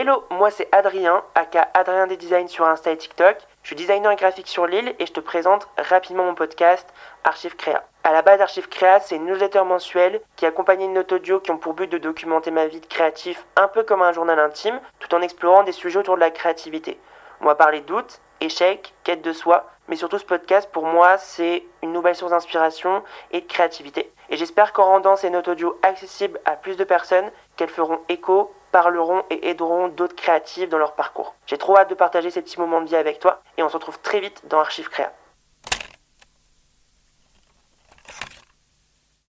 Hello, moi c'est Adrien, aka Adrien des Designs sur Insta et TikTok. Je suis designer graphique sur Lille et je te présente rapidement mon podcast Archive Créa. À la base, Archive Créa, c'est une newsletter mensuelle qui accompagne une note audio qui ont pour but de documenter ma vie de créatif un peu comme un journal intime, tout en explorant des sujets autour de la créativité. On va parler doutes, échecs, quête de soi, mais surtout ce podcast pour moi c'est une nouvelle source d'inspiration et de créativité. Et j'espère qu'en rendant ces notes audio accessibles à plus de personnes, qu'elles feront écho parleront et aideront d'autres créatifs dans leur parcours. J'ai trop hâte de partager ces petits moments de vie avec toi et on se retrouve très vite dans Archive Créa.